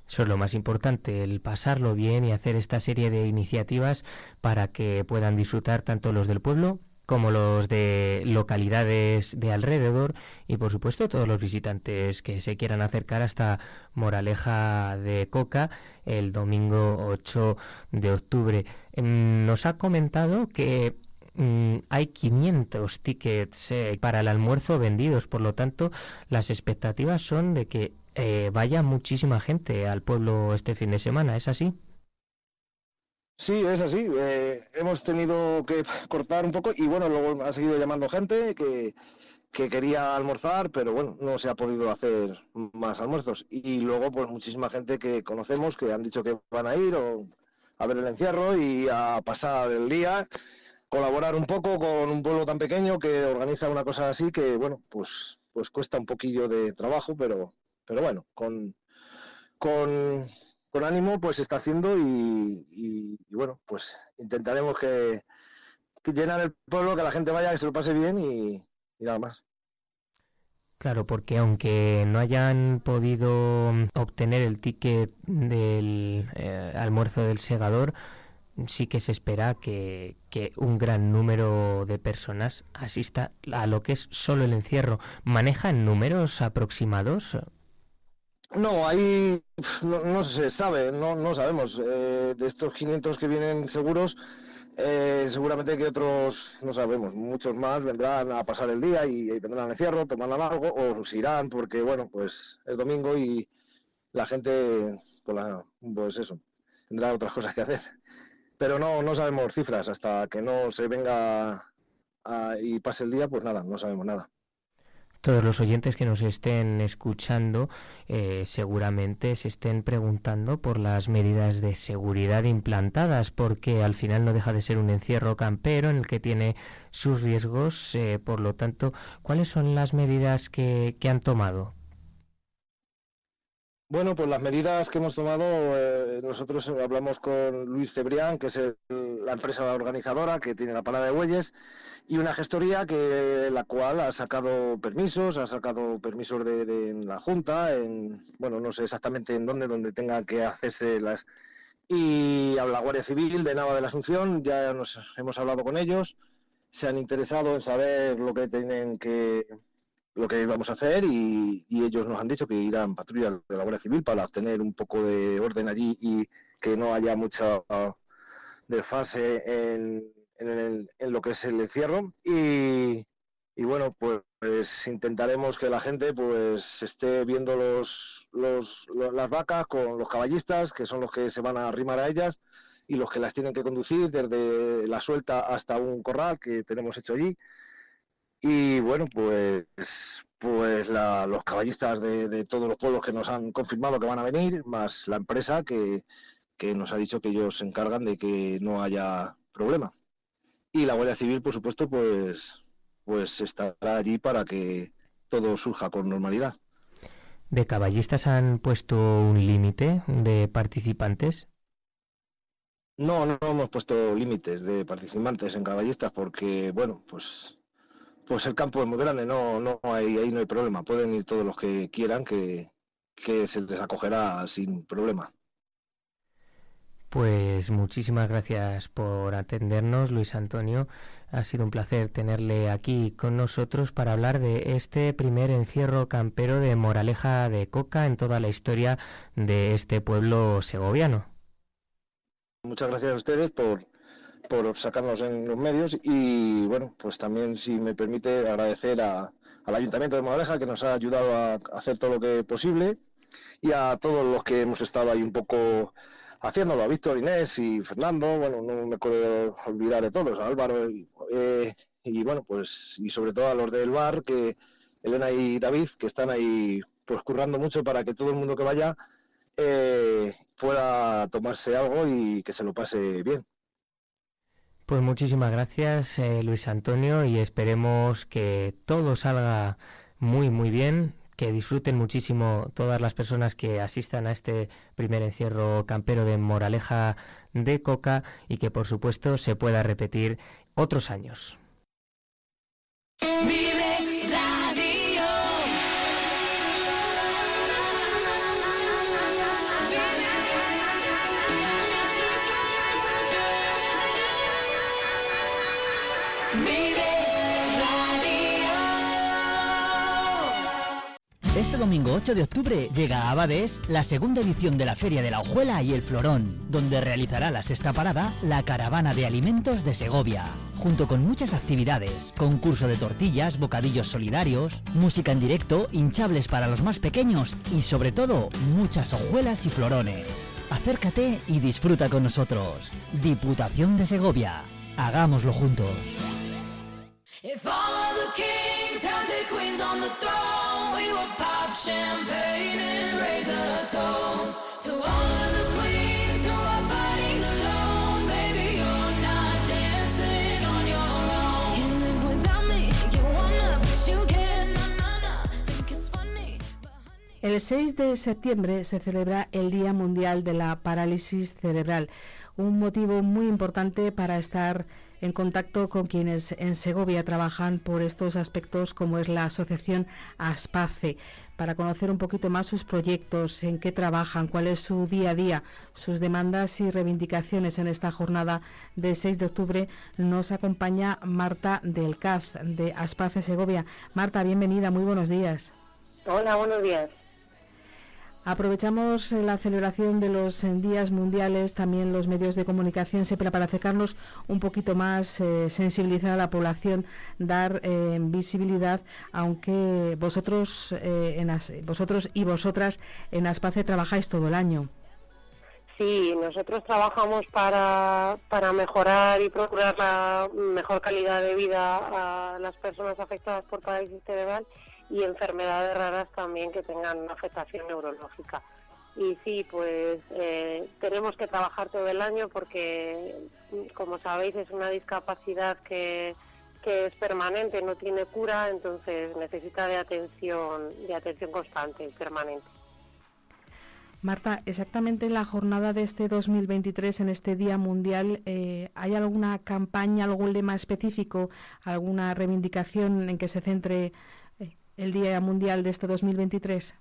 Eso es lo más importante, el pasarlo bien y hacer esta serie de iniciativas para que puedan disfrutar tanto los del pueblo como los de localidades de alrededor y por supuesto todos los visitantes que se quieran acercar hasta Moraleja de Coca el domingo 8 de octubre. Em, nos ha comentado que mm, hay 500 tickets eh, para el almuerzo vendidos, por lo tanto las expectativas son de que eh, vaya muchísima gente al pueblo este fin de semana, ¿es así? Sí, es así. Eh, hemos tenido que cortar un poco y bueno, luego ha seguido llamando gente que, quería almorzar, pero bueno, no se ha podido hacer más almuerzos. Y luego, pues muchísima gente que conocemos que han dicho que van a ir o a ver el encierro y a pasar el día, colaborar un poco con un pueblo tan pequeño que organiza una cosa así que, bueno, pues, pues cuesta un poquillo de trabajo, pero, pero bueno, con, con con ánimo, pues se está haciendo y, bueno, pues intentaremos que, llenar el pueblo, que la gente vaya, que se lo pase bien y, nada más. Claro, porque aunque no hayan podido obtener el ticket del eh, almuerzo del segador, sí que se espera que, que, un gran número de personas asista a lo que es solo el encierro. ¿Manejan números aproximados? No, ahí no, se sabe, no, no sabemos. Eh, de estos 500 que vienen seguros, eh, seguramente que otros, no sabemos, muchos más vendrán a pasar el día y, vendrán al encierro, tomarán algo o se irán porque, bueno, pues es domingo y la gente, pues, pues eso, tendrá otras cosas que hacer. Pero no, no sabemos cifras hasta que no se venga y pase el día, pues nada, no sabemos nada todos los oyentes que nos estén escuchando eh, seguramente se estén preguntando por las medidas de seguridad implantadas, porque al final no deja de ser un encierro campero en el que tiene sus riesgos. Eh, por lo tanto, ¿cuáles son las medidas que han tomado? Bueno, pues las medidas que hemos tomado, eh, nosotros hablamos con Luis Cebrián, que es la empresa organizadora que tiene la parada de bueyes, y una gestoría que la cual ha sacado permisos, ha sacado permisos de, la Junta, en, bueno, no sé exactamente en dónde, donde tenga que hacerse las... Y a la Guardia Civil de Nava de la Asunción, ya nos hemos hablado con ellos, se han interesado en saber lo que tienen que lo que íbamos a hacer y, ellos nos han dicho que irán patrulla de la Guardia Civil para obtener un poco de orden allí y que no haya mucha desfase en, en, lo que es el encierro. Y, bueno pues, intentaremos que la gente pues esté viendo los, los, las vacas con los caballistas que son los que se van a arrimar a ellas y los que las tienen que conducir desde la suelta hasta un corral que tenemos hecho allí y bueno, pues, pues los caballistas de, todos los pueblos que nos han confirmado que van a venir, más la empresa que, nos ha dicho que ellos se encargan de que no haya problema. Y la Guardia Civil, por supuesto, pues, pues estará allí para que todo surja con normalidad. ¿De caballistas han puesto un límite de participantes? No, no hemos puesto límites de participantes en caballistas porque, bueno, pues pues el campo es muy grande, no, no hay, ahí no hay problema. Pueden ir todos los que quieran, que, se les acogerá sin problema. Pues muchísimas gracias por atendernos, Luis Antonio. Ha sido un placer tenerle aquí con nosotros para hablar de este primer encierro campero de Moraleja de Coca en toda la historia de este pueblo segoviano. Muchas gracias a ustedes por, por sacarnos en los medios y bueno, pues también si me permite agradecer al Ayuntamiento de Moraleja que nos ha ayudado a hacer todo lo que posible y a todos los que hemos estado ahí un poco haciéndolo, a Víctor, Inés y Fernando, bueno, no me puedo olvidar de todos, a Álvaro eh, y bueno, pues y sobre todo a los del bar, que Elena y David, que están ahí pues currando mucho para que todo el mundo que vaya eh, pueda tomarse algo y que se lo pase bien. Pues muchísimas gracias eh, Luis Antonio y esperemos que todo salga muy muy bien, que disfruten muchísimo todas las personas que asistan a este primer encierro campero de Moraleja de Coca y que por supuesto se pueda repetir otros años. Este domingo 8 de octubre llega a Abades la segunda edición de la Feria de la Hojuela y el Florón, donde realizará la sexta parada la Caravana de Alimentos de Segovia, junto con muchas actividades, concurso de tortillas, bocadillos solidarios, música en directo, hinchables para los más pequeños y sobre todo muchas hojuelas y florones. Acércate y disfruta con nosotros. Diputación de Segovia. Hagámoslo juntos. El 6 de septiembre se celebra el Día Mundial de la Parálisis Cerebral, un motivo muy importante para estar en contacto con quienes en Segovia trabajan por estos aspectos como es la asociación ASPACE, para conocer un poquito más sus proyectos, en qué trabajan, cuál es su día a día, sus demandas y reivindicaciones en esta jornada del 6 de octubre, nos acompaña Marta del CAZ de ASPACE Segovia. Marta, bienvenida, muy buenos días. Hola, buenos días. Aprovechamos eh, la celebración de los eh, días mundiales, también los medios de comunicación, siempre para acercarnos un poquito más, eh, sensibilizar a la población, dar visibilidad, aunque vosotros, en vosotros y vosotras en Aspace trabajáis todo el año. Sí, nosotros trabajamos para, para mejorar y procurar la mejor calidad de vida a las personas afectadas por parálisis cerebral y enfermedades raras también que tengan una afectación neurológica. Y sí, pues eh, tenemos que trabajar todo el año porque, como sabéis, es una discapacidad que, que es permanente, no tiene cura, entonces necesita de atención, de atención constante y permanente. Marta, exactamente en la jornada de este 2023, en este Día Mundial, eh, ¿hay alguna campaña, algún lema específico, alguna reivindicación en que se centre el Día Mundial de este 2023?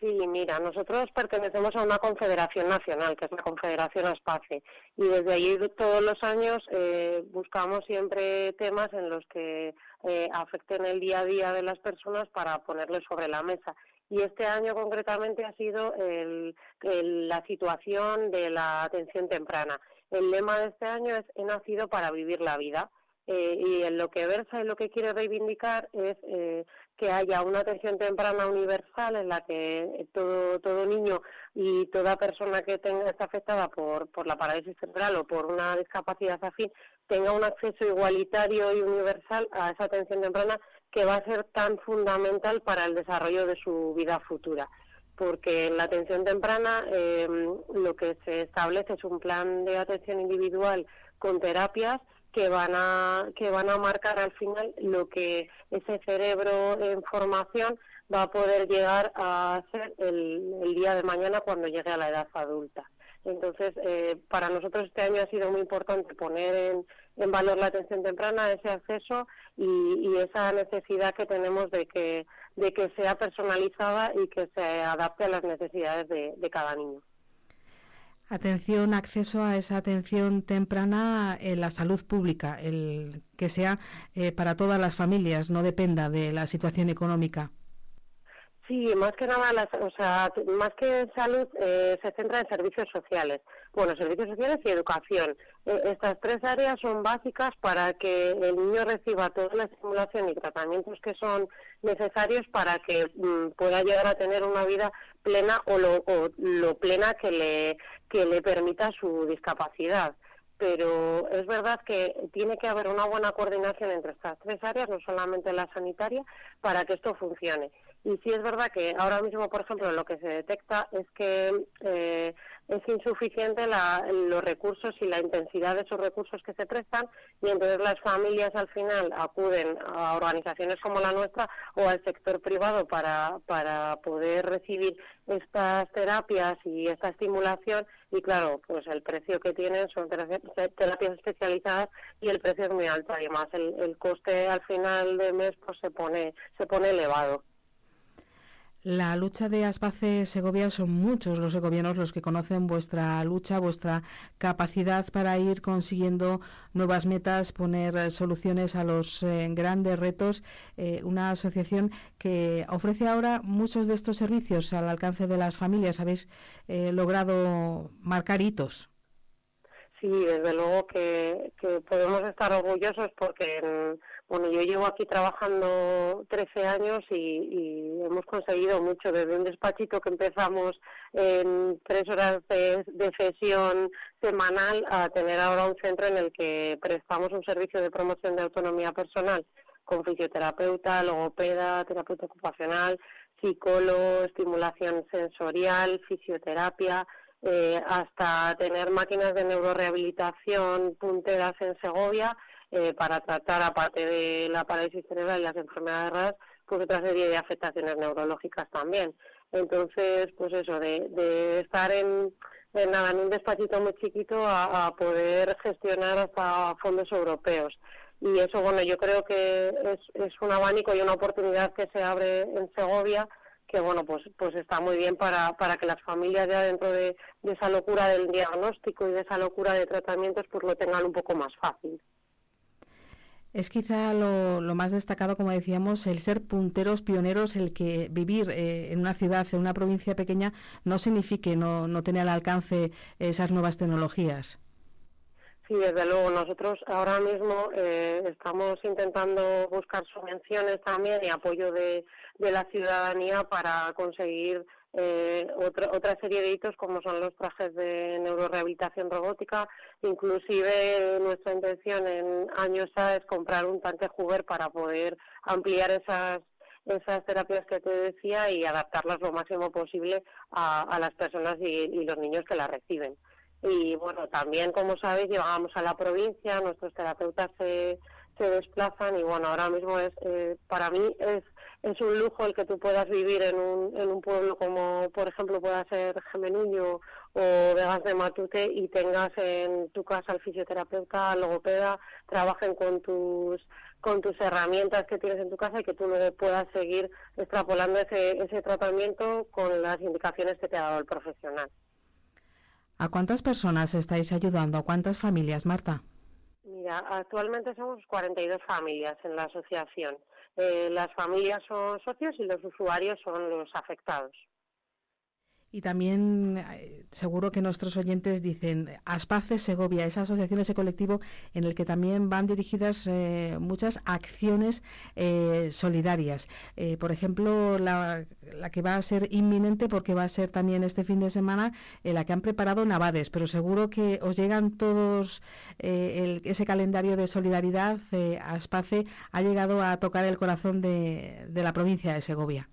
Sí, mira, nosotros pertenecemos a una confederación nacional, que es la Confederación ASPACE, y desde allí todos los años eh, buscamos siempre temas en los que eh, afecten el día a día de las personas para ponerles sobre la mesa. Y este año concretamente ha sido la situación de la atención temprana. El lema de este año es He nacido para vivir la vida. Eh, y en lo que versa y lo que quiere reivindicar es eh, que haya una atención temprana universal en la que todo, todo niño y toda persona que tenga afectada por, por la parálisis cerebral o por una discapacidad afín tenga un acceso igualitario y universal a esa atención temprana que va a ser tan fundamental para el desarrollo de su vida futura. Porque en la atención temprana eh, lo que se establece es un plan de atención individual con terapias que van a que van a marcar al final lo que ese cerebro en formación va a poder llegar a hacer el, día de mañana cuando llegue a la edad adulta. Entonces, eh, para nosotros este año ha sido muy importante poner en, en valor la atención temprana, ese acceso y, esa necesidad que tenemos de que, de que sea personalizada y que se adapte a las necesidades de cada niño. Atención, acceso a esa atención temprana en la salud pública, el que sea eh, para todas las familias, no dependa de la situación económica. Sí, más que nada, o sea, más que en salud, eh, se centra en servicios sociales. Bueno, servicios sociales y educación. Eh, estas tres áreas son básicas para que el niño reciba toda la estimulación y tratamientos que son necesarios para que mm, pueda llegar a tener una vida plena o lo, o lo plena que le, que le permita su discapacidad pero es verdad que tiene que haber una buena coordinación entre estas tres áreas, no solamente la sanitaria, para que esto funcione. Y sí es verdad que ahora mismo, por ejemplo, lo que se detecta es que eh, es insuficiente los recursos y la intensidad de esos recursos que se prestan y entonces las familias al final acuden a organizaciones como la nuestra o al sector privado para, para poder recibir estas terapias y esta estimulación y claro, pues el precio que tienen son terapias especializadas y el precio es muy alto además el, el coste al final de mes pues se pone se pone elevado. La lucha de Aspace Segovia son muchos los segovianos los que conocen vuestra lucha, vuestra capacidad para ir consiguiendo nuevas metas, poner soluciones a los eh, grandes retos. Eh, una asociación que ofrece ahora muchos de estos servicios al alcance de las familias. Habéis eh, logrado marcar hitos. Sí, desde luego que, podemos estar orgullosos porque, bueno, yo llevo aquí trabajando 13 años y, hemos conseguido mucho, desde un despachito que empezamos en tres horas de, de, sesión semanal a tener ahora un centro en el que prestamos un servicio de promoción de autonomía personal con fisioterapeuta, logopeda, terapeuta ocupacional, psicólogo, estimulación sensorial, fisioterapia, eh, hasta tener máquinas de neurorehabilitación punteras en Segovia eh, para tratar, aparte de la parálisis cerebral y las enfermedades raras, pues otra serie de afectaciones neurológicas también. Entonces, pues eso, de, estar en, nada, en un despachito muy chiquito a, poder gestionar hasta fondos europeos. Y eso, bueno, yo creo que es, es un abanico y una oportunidad que se abre en Segovia que bueno pues pues está muy bien para, para que las familias ya dentro de, de, esa locura del diagnóstico y de esa locura de tratamientos pues lo tengan un poco más fácil. Es quizá lo, más destacado, como decíamos, el ser punteros, pioneros, el que vivir eh, en una ciudad, en una provincia pequeña, no signifique no, no tener al alcance esas nuevas tecnologías. Sí, desde luego. Nosotros ahora mismo eh, estamos intentando buscar subvenciones también y apoyo de, la ciudadanía para conseguir eh, otra, serie de hitos como son los trajes de neurorehabilitación robótica. Inclusive nuestra intención en años A es comprar un tanque Hoover para poder ampliar esas esas terapias que te decía y adaptarlas lo máximo posible a, a las personas y, los niños que las reciben. Y bueno, también, como sabéis, llegamos a la provincia, nuestros terapeutas se, se desplazan y bueno, ahora mismo es, eh, para mí es es un lujo el que tú puedas vivir en un, en un pueblo como, por ejemplo, pueda ser Gemenuño o Vegas de Matute y tengas en tu casa al fisioterapeuta, al logopeda, trabajen con tus con tus herramientas que tienes en tu casa y que tú luego puedas seguir extrapolando ese, ese tratamiento con las indicaciones que te ha dado el profesional. ¿A cuántas personas estáis ayudando? ¿A cuántas familias, Marta? Mira, actualmente somos 42 familias en la asociación. Eh, las familias son socios y los usuarios son los afectados. Y también eh, seguro que nuestros oyentes dicen Aspace Segovia, esa asociación, ese colectivo en el que también van dirigidas eh, muchas acciones eh, solidarias. por ejemplo, la, que va a ser inminente porque va a ser también este fin de semana la que han preparado Navades, pero seguro que os llegan todos ese calendario de solidaridad. Aspace ha llegado a tocar el corazón de la provincia de Segovia.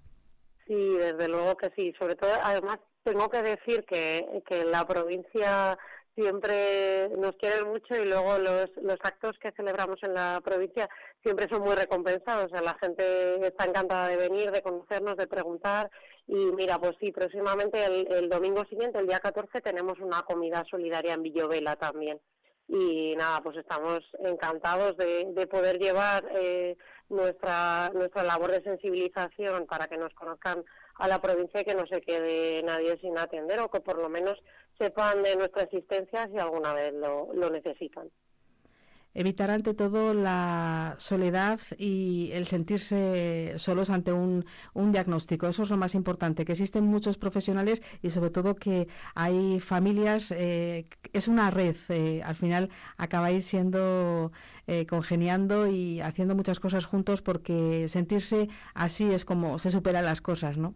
Sí, desde luego que sí. Sobre todo, además, tengo que decir que, que la provincia siempre nos quieren mucho y luego los, los actos que celebramos en la provincia siempre son muy recompensados. O sea, la gente está encantada de venir, de conocernos, de preguntar. Y mira, pues sí, próximamente el, el domingo siguiente, el día 14, tenemos una comida solidaria en Villovela también y nada, pues estamos encantados de, de poder llevar eh, nuestra, nuestra labor de sensibilización para que nos conozcan a la provincia y que no se quede nadie sin atender o que por lo menos sepan de nuestra existencia si alguna vez lo, lo necesitan evitar ante todo la soledad y el sentirse solos ante un, un, diagnóstico. Eso es lo más importante, que existen muchos profesionales y sobre todo que hay familias, eh, es una red, eh, al final acabáis siendo eh, congeniando y haciendo muchas cosas juntos porque sentirse así es como se superan las cosas, ¿no?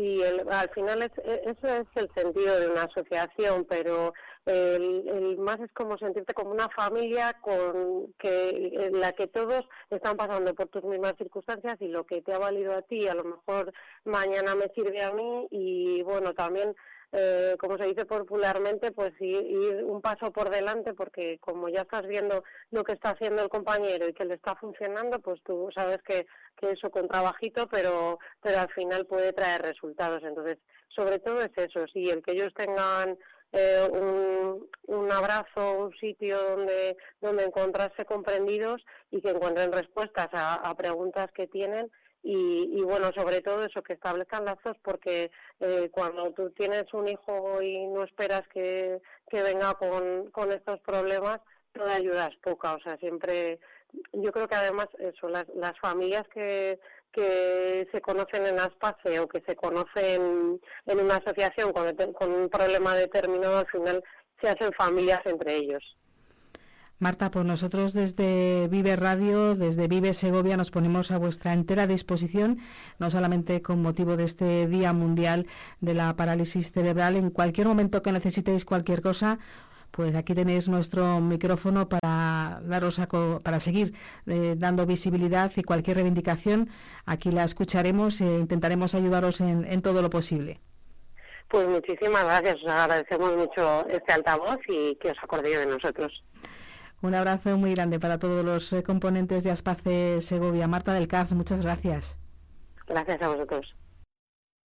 Sí, al final es, e, eso es el sentido de una asociación, pero el, más es como sentirte como una familia con que en la que todos están pasando por tus mismas circunstancias y lo que te ha valido a ti a lo mejor mañana me sirve a mí y bueno también eh, como se dice popularmente, pues ir, un paso por delante, porque como ya estás viendo lo que está haciendo el compañero y que le está funcionando, pues tú sabes que, que eso con trabajito, pero, pero al final puede traer resultados. Entonces, sobre todo es eso, si el que ellos tengan eh, un, un, abrazo, un sitio donde, donde encontrarse comprendidos y que encuentren respuestas a preguntas que tienen y, bueno, sobre todo eso, que establezcan lazos porque eh, cuando tú tienes un hijo y no esperas que, que venga con, con estos problemas, toda ayuda es poca, o sea, siempre, yo creo que además eso, las, las familias que, que se conocen en Aspace o que se conocen en una asociación con, con un problema determinado, al final se hacen familias entre ellos. Marta, pues nosotros desde Vive Radio, desde Vive Segovia, nos ponemos a vuestra entera disposición, no solamente con motivo de este Día Mundial de la Parálisis Cerebral. En cualquier momento que necesitéis cualquier cosa, pues aquí tenéis nuestro micrófono para daros para seguir eh, dando visibilidad y cualquier reivindicación aquí la escucharemos e intentaremos ayudaros en, en todo lo posible. Pues muchísimas gracias, os agradecemos mucho este altavoz y que os acordéis de nosotros. Un abrazo muy grande para todos los eh, componentes de Aspace Segovia. Marta del Caz, muchas gracias. Gracias a vosotros.